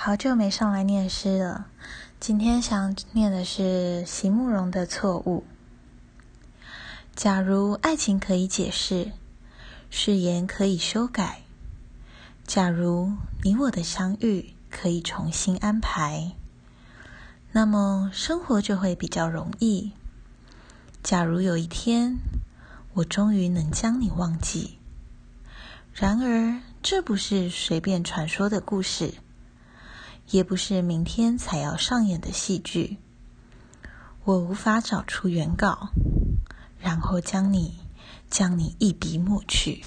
好久没上来念诗了，今天想念的是席慕容的《错误》。假如爱情可以解释，誓言可以修改；假如你我的相遇可以重新安排，那么生活就会比较容易。假如有一天，我终于能将你忘记，然而这不是随便传说的故事。也不是明天才要上演的戏剧。我无法找出原稿，然后将你将你一笔抹去。